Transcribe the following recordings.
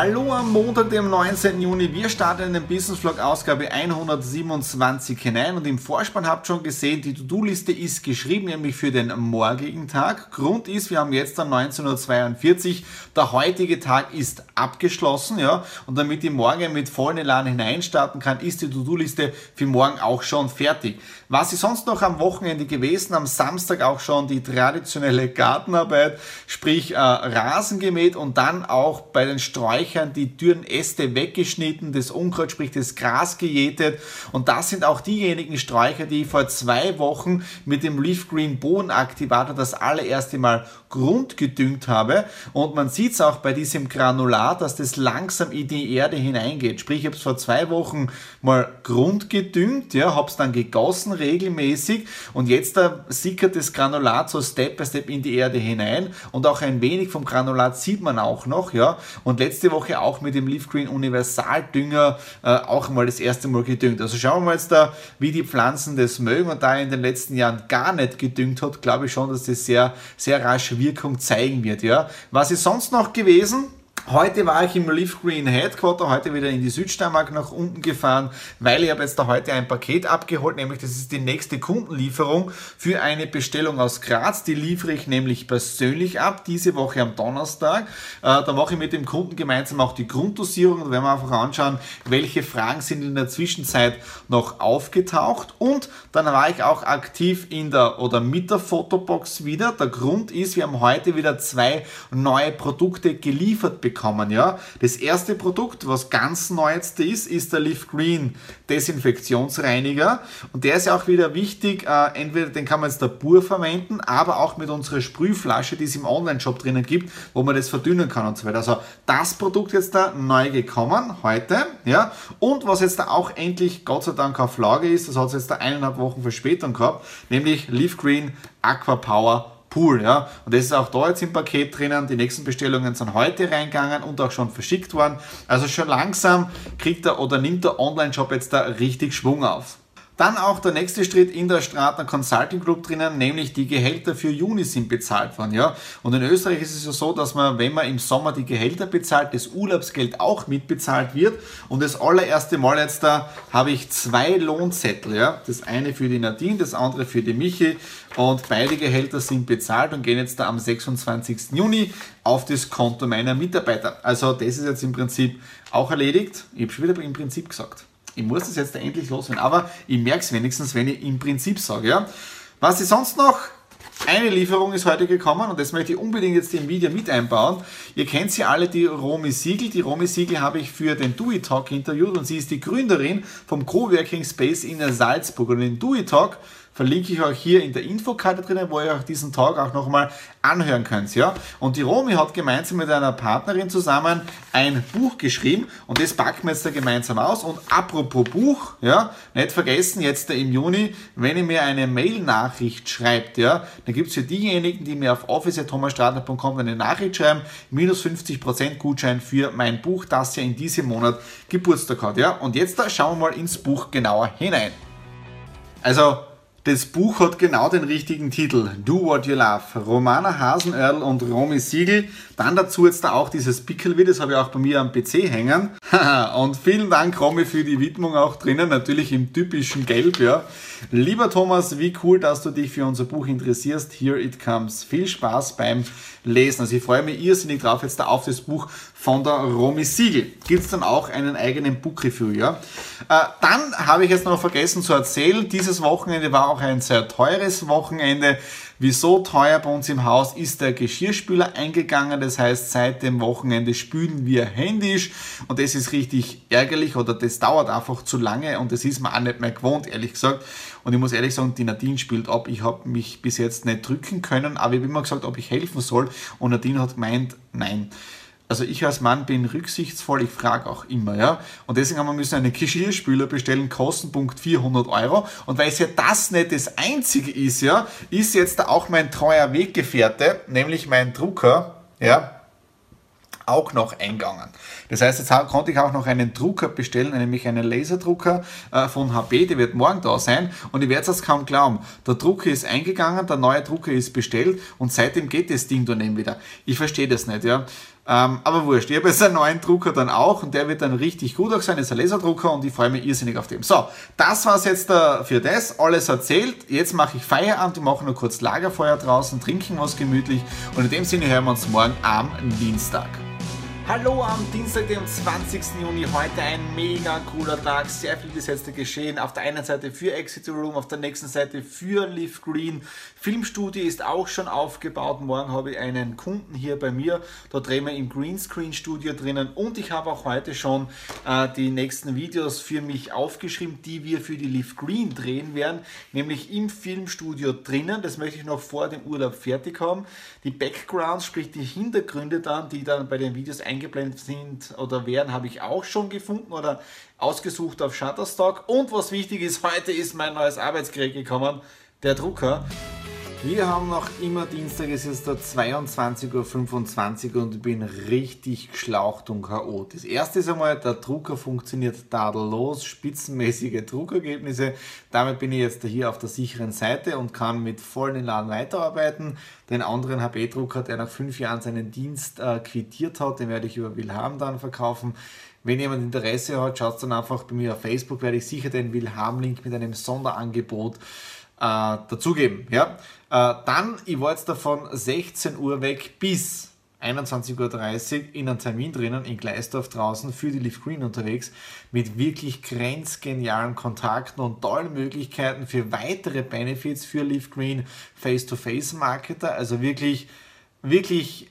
Hallo am Montag, dem 19. Juni. Wir starten in den Business Vlog Ausgabe 127 hinein und im Vorspann habt schon gesehen, die To-Do-Liste ist geschrieben, nämlich für den morgigen Tag. Grund ist, wir haben jetzt dann 19.42 Uhr. Der heutige Tag ist abgeschlossen, ja, und damit ich morgen mit vollen Elan hineinstarten kann, ist die To-Do-Liste für morgen auch schon fertig. Was ist sonst noch am Wochenende gewesen? Am Samstag auch schon die traditionelle Gartenarbeit, sprich äh, Rasen gemäht und dann auch bei den Sträuchern Sträuchern die dürren Äste weggeschnitten, das Unkraut, sprich das Gras gejätet. Und das sind auch diejenigen Sträucher, die ich vor zwei Wochen mit dem Leaf Green Bohnenaktivator das allererste Mal grundgedüngt habe. Und man sieht es auch bei diesem Granulat, dass das langsam in die Erde hineingeht. Sprich, ich habe es vor zwei Wochen mal grundgedüngt, ja, habe es dann gegossen regelmäßig und jetzt da sickert das Granulat so Step by Step in die Erde hinein und auch ein wenig vom Granulat sieht man auch noch, ja. Und letzte Woche Woche auch mit dem Leaf Green Universaldünger äh, auch mal das erste Mal gedüngt. Also schauen wir mal jetzt da, wie die Pflanzen das mögen und da er in den letzten Jahren gar nicht gedüngt hat, glaube ich schon, dass das sehr, sehr rasch Wirkung zeigen wird. Ja. Was ist sonst noch gewesen? Heute war ich im Leaf Green Headquarter, heute wieder in die Südsteiermark nach unten gefahren, weil ich habe jetzt da heute ein Paket abgeholt, nämlich das ist die nächste Kundenlieferung für eine Bestellung aus Graz. Die liefere ich nämlich persönlich ab, diese Woche am Donnerstag. Äh, da mache ich mit dem Kunden gemeinsam auch die Grunddosierung und werden wir einfach anschauen, welche Fragen sind in der Zwischenzeit noch aufgetaucht. Und dann war ich auch aktiv in der oder mit der Fotobox wieder. Der Grund ist, wir haben heute wieder zwei neue Produkte geliefert bekommen bekommen. Ja? Das erste Produkt, was ganz neu jetzt ist, ist der Leaf Green Desinfektionsreiniger. Und der ist ja auch wieder wichtig, äh, entweder den kann man jetzt da pur verwenden, aber auch mit unserer Sprühflasche, die es im Online-Shop drinnen gibt, wo man das verdünnen kann und so weiter. Also das Produkt jetzt da neu gekommen heute. Ja? Und was jetzt da auch endlich Gott sei Dank auf Lager ist, das hat es jetzt da eineinhalb Wochen Verspätung gehabt, nämlich Leaf Green Aqua Power Pool. Ja? Und das ist auch da jetzt im Paket drinnen. Die nächsten Bestellungen sind heute reingegangen und auch schon verschickt worden. Also schon langsam kriegt er oder nimmt der Online-Shop jetzt da richtig Schwung auf. Dann auch der nächste Schritt in der Stratner Consulting Group drinnen, nämlich die Gehälter für Juni sind bezahlt worden. Ja? Und in Österreich ist es ja so, dass man, wenn man im Sommer die Gehälter bezahlt, das Urlaubsgeld auch mitbezahlt wird. Und das allererste Mal jetzt da habe ich zwei Lohnzettel. Ja? Das eine für die Nadine, das andere für die Michi. Und beide Gehälter sind bezahlt und gehen jetzt da am 26. Juni auf das Konto meiner Mitarbeiter. Also das ist jetzt im Prinzip auch erledigt. Ich habe schon wieder im Prinzip gesagt. Ich muss das jetzt endlich loswerden, aber ich merke es wenigstens, wenn ich im Prinzip sage. Ja? Was ist sonst noch? Eine Lieferung ist heute gekommen und das möchte ich unbedingt jetzt im Video mit einbauen. Ihr kennt sie alle, die Romy Siegel. Die Romy Siegel habe ich für den Dewey Talk interviewt und sie ist die Gründerin vom Coworking Space in Salzburg. Und den Dewey Talk verlinke ich euch hier in der Infokarte drinnen, wo ihr euch diesen Talk auch nochmal anhören könnt. Ja? Und die Romy hat gemeinsam mit einer Partnerin zusammen ein Buch geschrieben und das packen wir jetzt da gemeinsam aus. Und apropos Buch, ja, nicht vergessen, jetzt im Juni, wenn ihr mir eine Mail-Nachricht schreibt, ja, dann gibt es für diejenigen, die mir auf office.thomasstradler.com eine Nachricht schreiben, minus 50% Gutschein für mein Buch, das ja in diesem Monat Geburtstag hat. Ja? Und jetzt da schauen wir mal ins Buch genauer hinein. Also das Buch hat genau den richtigen Titel. Do What You Love. Romana Hasenörl und Romy Siegel. Dann dazu jetzt da auch dieses Pickelwit, das habe ich auch bei mir am PC hängen. und vielen Dank, Romy, für die Widmung auch drinnen. Natürlich im typischen Gelb, ja. Lieber Thomas, wie cool, dass du dich für unser Buch interessierst. Here it comes. Viel Spaß beim Lesen. Also ich freue mich irrsinnig drauf jetzt da auf das Buch von der Romy Siegel. Gibt es dann auch einen eigenen Book Review, ja. Äh, dann habe ich jetzt noch vergessen zu erzählen, dieses Wochenende war auch auch ein sehr teures Wochenende. Wieso teuer bei uns im Haus ist der Geschirrspüler eingegangen. Das heißt, seit dem Wochenende spülen wir händisch und das ist richtig ärgerlich oder das dauert einfach zu lange und das ist mir auch nicht mehr gewohnt, ehrlich gesagt. Und ich muss ehrlich sagen, die Nadine spielt ab. Ich habe mich bis jetzt nicht drücken können, aber ich habe immer gesagt, ob ich helfen soll und Nadine hat gemeint, nein. Also ich als Mann bin rücksichtsvoll, ich frage auch immer, ja. Und deswegen haben wir müssen einen Geschirrspüler bestellen, Kostenpunkt 400 Euro. Und weil es ja das nicht das einzige ist, ja, ist jetzt auch mein treuer Weggefährte, nämlich mein Drucker, ja, auch noch eingegangen. Das heißt, jetzt konnte ich auch noch einen Drucker bestellen, nämlich einen Laserdrucker äh, von HP, der wird morgen da sein und ich werde es kaum glauben. Der Drucker ist eingegangen, der neue Drucker ist bestellt und seitdem geht das Ding dann eben wieder. Ich verstehe das nicht, ja. Ähm, aber wurscht, ich habe jetzt einen neuen Drucker dann auch und der wird dann richtig gut auch sein, ist ein Laserdrucker und ich freue mich irrsinnig auf den. So, das war's jetzt äh, für das, alles erzählt. Jetzt mache ich Feierabend, ich mache nur kurz Lagerfeuer draußen, trinken was gemütlich und in dem Sinne hören wir uns morgen am Dienstag. Hallo am Dienstag, dem 20. Juni. Heute ein mega cooler Tag. Sehr viel bis jetzt geschehen. Auf der einen Seite für Exit Room, auf der nächsten Seite für Live Green. Filmstudio ist auch schon aufgebaut. Morgen habe ich einen Kunden hier bei mir. Da drehen wir im Greenscreen Studio drinnen. Und ich habe auch heute schon äh, die nächsten Videos für mich aufgeschrieben, die wir für die Live Green drehen werden. Nämlich im Filmstudio drinnen. Das möchte ich noch vor dem Urlaub fertig haben. Die Backgrounds, sprich die Hintergründe dann, die dann bei den Videos eingebaut eingeblendet sind oder werden, habe ich auch schon gefunden oder ausgesucht auf Shutterstock. Und was wichtig ist, heute ist mein neues Arbeitsgerät gekommen, der Drucker. Wir haben noch immer Dienstag, es ist da 22.25 Uhr und ich bin richtig geschlaucht und K.O. Das erste ist einmal, der Drucker funktioniert tadellos, spitzenmäßige Druckergebnisse. Damit bin ich jetzt hier auf der sicheren Seite und kann mit vollen Elan weiterarbeiten. Den anderen HP-Drucker, der nach fünf Jahren seinen Dienst äh, quittiert hat, den werde ich über Wilhelm dann verkaufen. Wenn jemand Interesse hat, schaut dann einfach bei mir auf Facebook, werde ich sicher den Wilhelm-Link mit einem Sonderangebot äh, dazugeben. Ja? Äh, dann, ich war jetzt davon 16 Uhr weg bis 21.30 Uhr in einem Termin drinnen in Gleisdorf draußen für die Leaf Green unterwegs mit wirklich grenzgenialen Kontakten und tollen Möglichkeiten für weitere Benefits für Leaf Green Face-to-Face-Marketer. Also wirklich, wirklich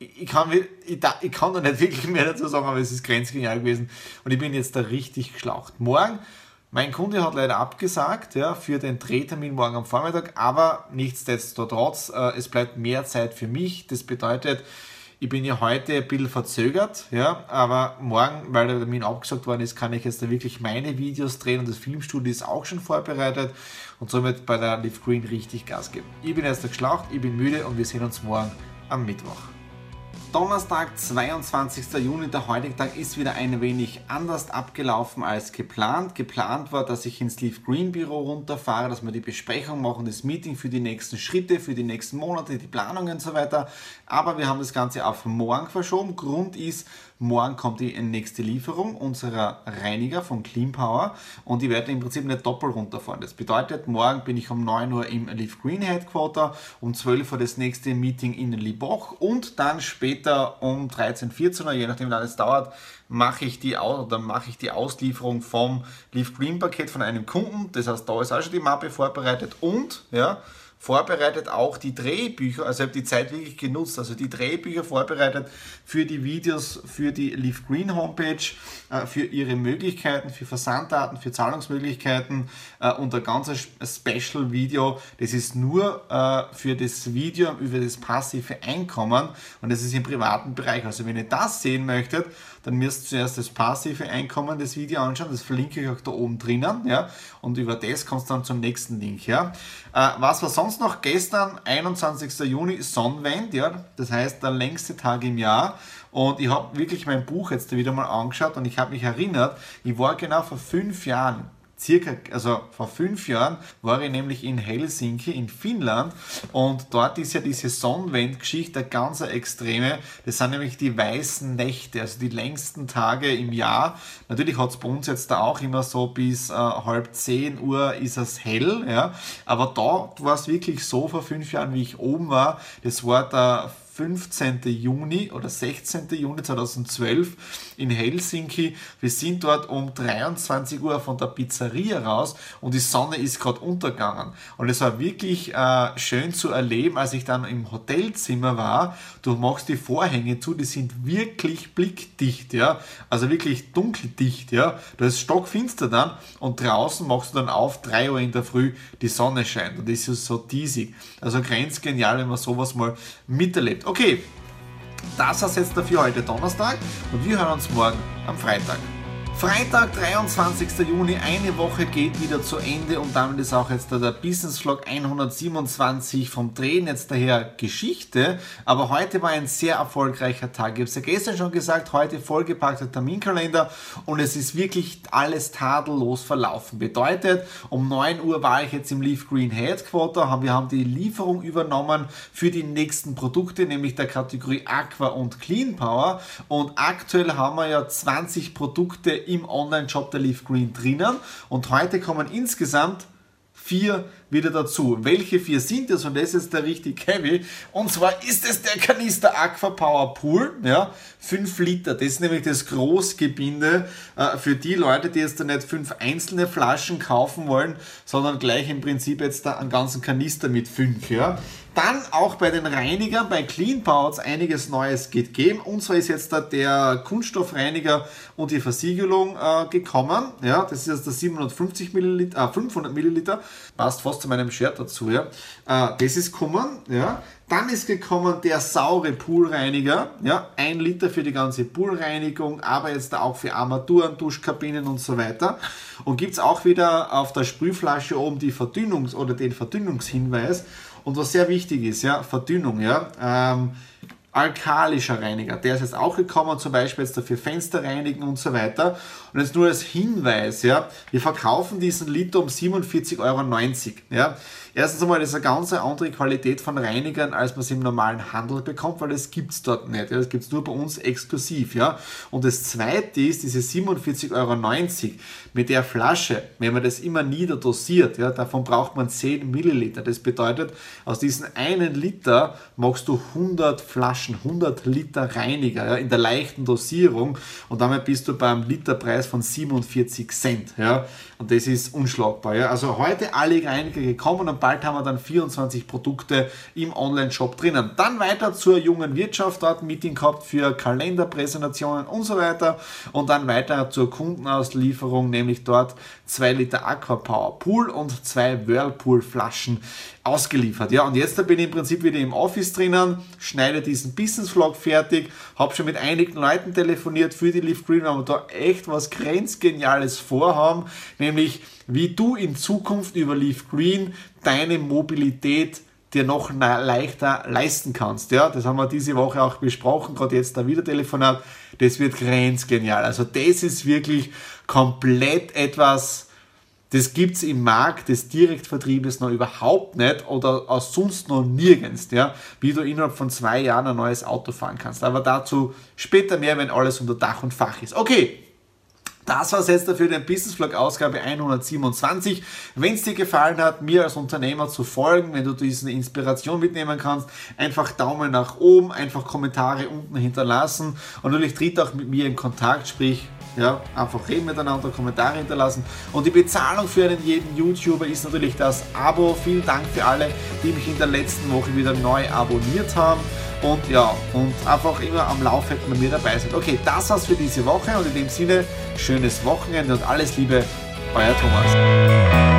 ich kann, ich, ich kann da nicht wirklich mehr dazu sagen, aber es ist grenzgenial gewesen und ich bin jetzt da richtig geschlaucht. Morgen mein Kunde hat leider abgesagt ja, für den Drehtermin morgen am Vormittag, aber nichtsdestotrotz, äh, es bleibt mehr Zeit für mich. Das bedeutet, ich bin ja heute ein bisschen verzögert, ja, aber morgen, weil der Termin abgesagt worden ist, kann ich jetzt da wirklich meine Videos drehen und das Filmstudio ist auch schon vorbereitet und somit bei der Live Green richtig Gas geben. Ich bin erst geschlaucht, ich bin müde und wir sehen uns morgen am Mittwoch. Donnerstag, 22. Juni, der heutige Tag ist wieder ein wenig anders abgelaufen als geplant. Geplant war, dass ich ins Leaf Green Büro runterfahre, dass wir die Besprechung machen, das Meeting für die nächsten Schritte, für die nächsten Monate, die Planungen und so weiter. Aber wir haben das Ganze auf morgen verschoben. Grund ist, Morgen kommt die nächste Lieferung unserer Reiniger von Clean Power und die werden im Prinzip nicht doppelt runterfahren. Das bedeutet, morgen bin ich um 9 Uhr im Leaf Green Headquarter, um 12 Uhr das nächste Meeting in Liboch und dann später um 13, 14 Uhr, je nachdem wie lange es dauert, mache ich die oder mache ich die Auslieferung vom Leaf Green Paket von einem Kunden. Das heißt, da ist auch schon die Mappe vorbereitet und ja, vorbereitet auch die Drehbücher, also ich habe die Zeit wirklich genutzt, also die Drehbücher vorbereitet für die Videos, für die Leaf Green Homepage, äh, für ihre Möglichkeiten, für Versanddaten, für Zahlungsmöglichkeiten äh, und ein ganzes Special Video, das ist nur äh, für das Video über das passive Einkommen und das ist im privaten Bereich. Also wenn ihr das sehen möchtet, dann müsst ihr zuerst das passive Einkommen des Video anschauen, das verlinke ich auch da oben drinnen, ja, und über das kommst du dann zum nächsten Link, ja. Äh, was war sonst noch? Gestern, 21. Juni, Sonnenwend, ja, das heißt der längste Tag im Jahr und ich habe wirklich mein Buch jetzt wieder mal angeschaut und ich habe mich erinnert, ich war genau vor fünf Jahren circa, also vor fünf Jahren war ich nämlich in Helsinki in Finnland und dort ist ja diese Sonnenwendgeschichte ganz extreme. Das sind nämlich die weißen Nächte, also die längsten Tage im Jahr. Natürlich hat es bei uns jetzt da auch immer so bis äh, halb zehn Uhr ist es hell, ja. Aber da war es wirklich so vor fünf Jahren, wie ich oben war. Das war der 15. Juni oder 16. Juni 2012 in Helsinki. Wir sind dort um 23 Uhr von der Pizzeria raus und die Sonne ist gerade untergegangen. Und es war wirklich äh, schön zu erleben, als ich dann im Hotelzimmer war. Du machst die Vorhänge zu, die sind wirklich blickdicht, ja. Also wirklich dunkeldicht, ja. Das ist stockfinster dann und draußen machst du dann auf, 3 Uhr in der Früh, die Sonne scheint und das ist so diesig. Also grenzgenial, wenn man sowas mal miterlebt. Okay, das war's jetzt dafür heute Donnerstag und wir hören uns morgen am Freitag. Freitag, 23. Juni, eine Woche geht wieder zu Ende und damit ist auch jetzt der Business Vlog 127 vom Drehen jetzt daher Geschichte. Aber heute war ein sehr erfolgreicher Tag. Ich habe es ja gestern schon gesagt, heute vollgepackter Terminkalender und es ist wirklich alles tadellos verlaufen. Bedeutet, um 9 Uhr war ich jetzt im Leaf Green Headquarter, wir haben die Lieferung übernommen für die nächsten Produkte, nämlich der Kategorie Aqua und Clean Power und aktuell haben wir ja 20 Produkte im Online-Shop der Leaf Green drinnen und heute kommen insgesamt vier wieder dazu. Welche vier sind es? Und das ist der richtig heavy. Und zwar ist es der Kanister Aqua Power Pool. Ja, 5 Liter. Das ist nämlich das Großgebinde äh, für die Leute, die jetzt da nicht fünf einzelne Flaschen kaufen wollen, sondern gleich im Prinzip jetzt da einen ganzen Kanister mit fünf. Ja. Dann auch bei den Reinigern, bei Clean Power einiges Neues geht geben. Und zwar ist jetzt da der Kunststoffreiniger und die Versiegelung äh, gekommen. Ja, das ist jetzt der 750 Milliliter, äh, 500 Milliliter. Passt fast zu meinem Shirt dazu. Ja. Äh, das ist gekommen. Ja. Dann ist gekommen der saure Poolreiniger, ja, ein Liter für die ganze Poolreinigung, aber jetzt auch für Armaturen, Duschkabinen und so weiter. Und gibt es auch wieder auf der Sprühflasche oben die Verdünnungs- oder den Verdünnungshinweis. Und was sehr wichtig ist, ja, Verdünnung, ja, ähm, alkalischer Reiniger, der ist jetzt auch gekommen, zum Beispiel jetzt dafür Fenster reinigen und so weiter. Und jetzt nur als Hinweis, ja, wir verkaufen diesen Liter um 47,90 Euro. Ja. Erstens einmal, das ist eine ganz andere Qualität von Reinigern, als man es im normalen Handel bekommt, weil das gibt es dort nicht. Ja. Das gibt es nur bei uns exklusiv. Ja. Und das zweite ist, diese 47,90 Euro mit der Flasche, wenn man das immer niederdosiert, ja, davon braucht man 10 Milliliter. Das bedeutet, aus diesem einen Liter machst du 100 Flaschen, 100 Liter Reiniger ja, in der leichten Dosierung und damit bist du beim Literpreis von 47 Cent. Ja. Und das ist unschlagbar. Ja. Also heute alle Reiniger gekommen und bald haben wir dann 24 Produkte im Online-Shop drinnen. Dann weiter zur jungen Wirtschaft, dort Meeting gehabt für Kalenderpräsentationen und so weiter. Und dann weiter zur Kundenauslieferung, nämlich dort 2 Liter Aquapower Pool und zwei Whirlpool Flaschen ausgeliefert. Ja, und jetzt bin ich im Prinzip wieder im Office drinnen, schneide diesen Business Vlog fertig, habe schon mit einigen Leuten telefoniert für die Leaf Green, weil wir da echt was grenzgeniales vorhaben, nämlich wie du in Zukunft über Leaf Green deine Mobilität dir noch leichter leisten kannst. Ja, das haben wir diese Woche auch besprochen, gerade jetzt da wieder Telefonat. Das wird grenzgenial. Also das ist wirklich komplett etwas, das gibt es im Markt des Direktvertriebes noch überhaupt nicht oder aus sonst noch nirgends, ja, wie du innerhalb von zwei Jahren ein neues Auto fahren kannst. Aber dazu später mehr, wenn alles unter Dach und Fach ist. Okay, das war es jetzt dafür, den Business Vlog Ausgabe 127. Wenn es dir gefallen hat, mir als Unternehmer zu folgen, wenn du diese Inspiration mitnehmen kannst, einfach Daumen nach oben, einfach Kommentare unten hinterlassen und natürlich tritt auch mit mir in Kontakt, sprich ja, einfach reden miteinander, Kommentare hinterlassen. Und die Bezahlung für einen jeden YouTuber ist natürlich das Abo. Vielen Dank für alle, die mich in der letzten Woche wieder neu abonniert haben und ja, und einfach immer am Laufenden bei mir dabei sind. Okay, das war's für diese Woche und in dem Sinne, schönes Wochenende und alles Liebe, euer Thomas.